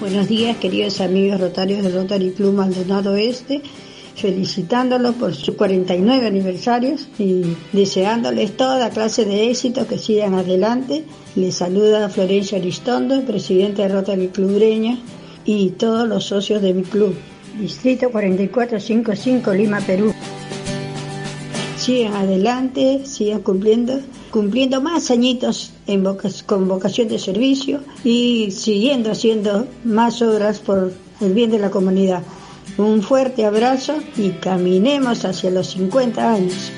Buenos días, queridos amigos rotarios de Rotary Club Maldonado Este, felicitándolos por sus 49 aniversarios y deseándoles toda clase de éxito, que sigan adelante. Les saluda Florencia Aristondo, presidente de Rotary Club Breña, y todos los socios de mi club. Distrito 4455, Lima, Perú. Sigan adelante, sigan cumpliendo cumpliendo más añitos con vocación de servicio y siguiendo haciendo más obras por el bien de la comunidad. Un fuerte abrazo y caminemos hacia los 50 años.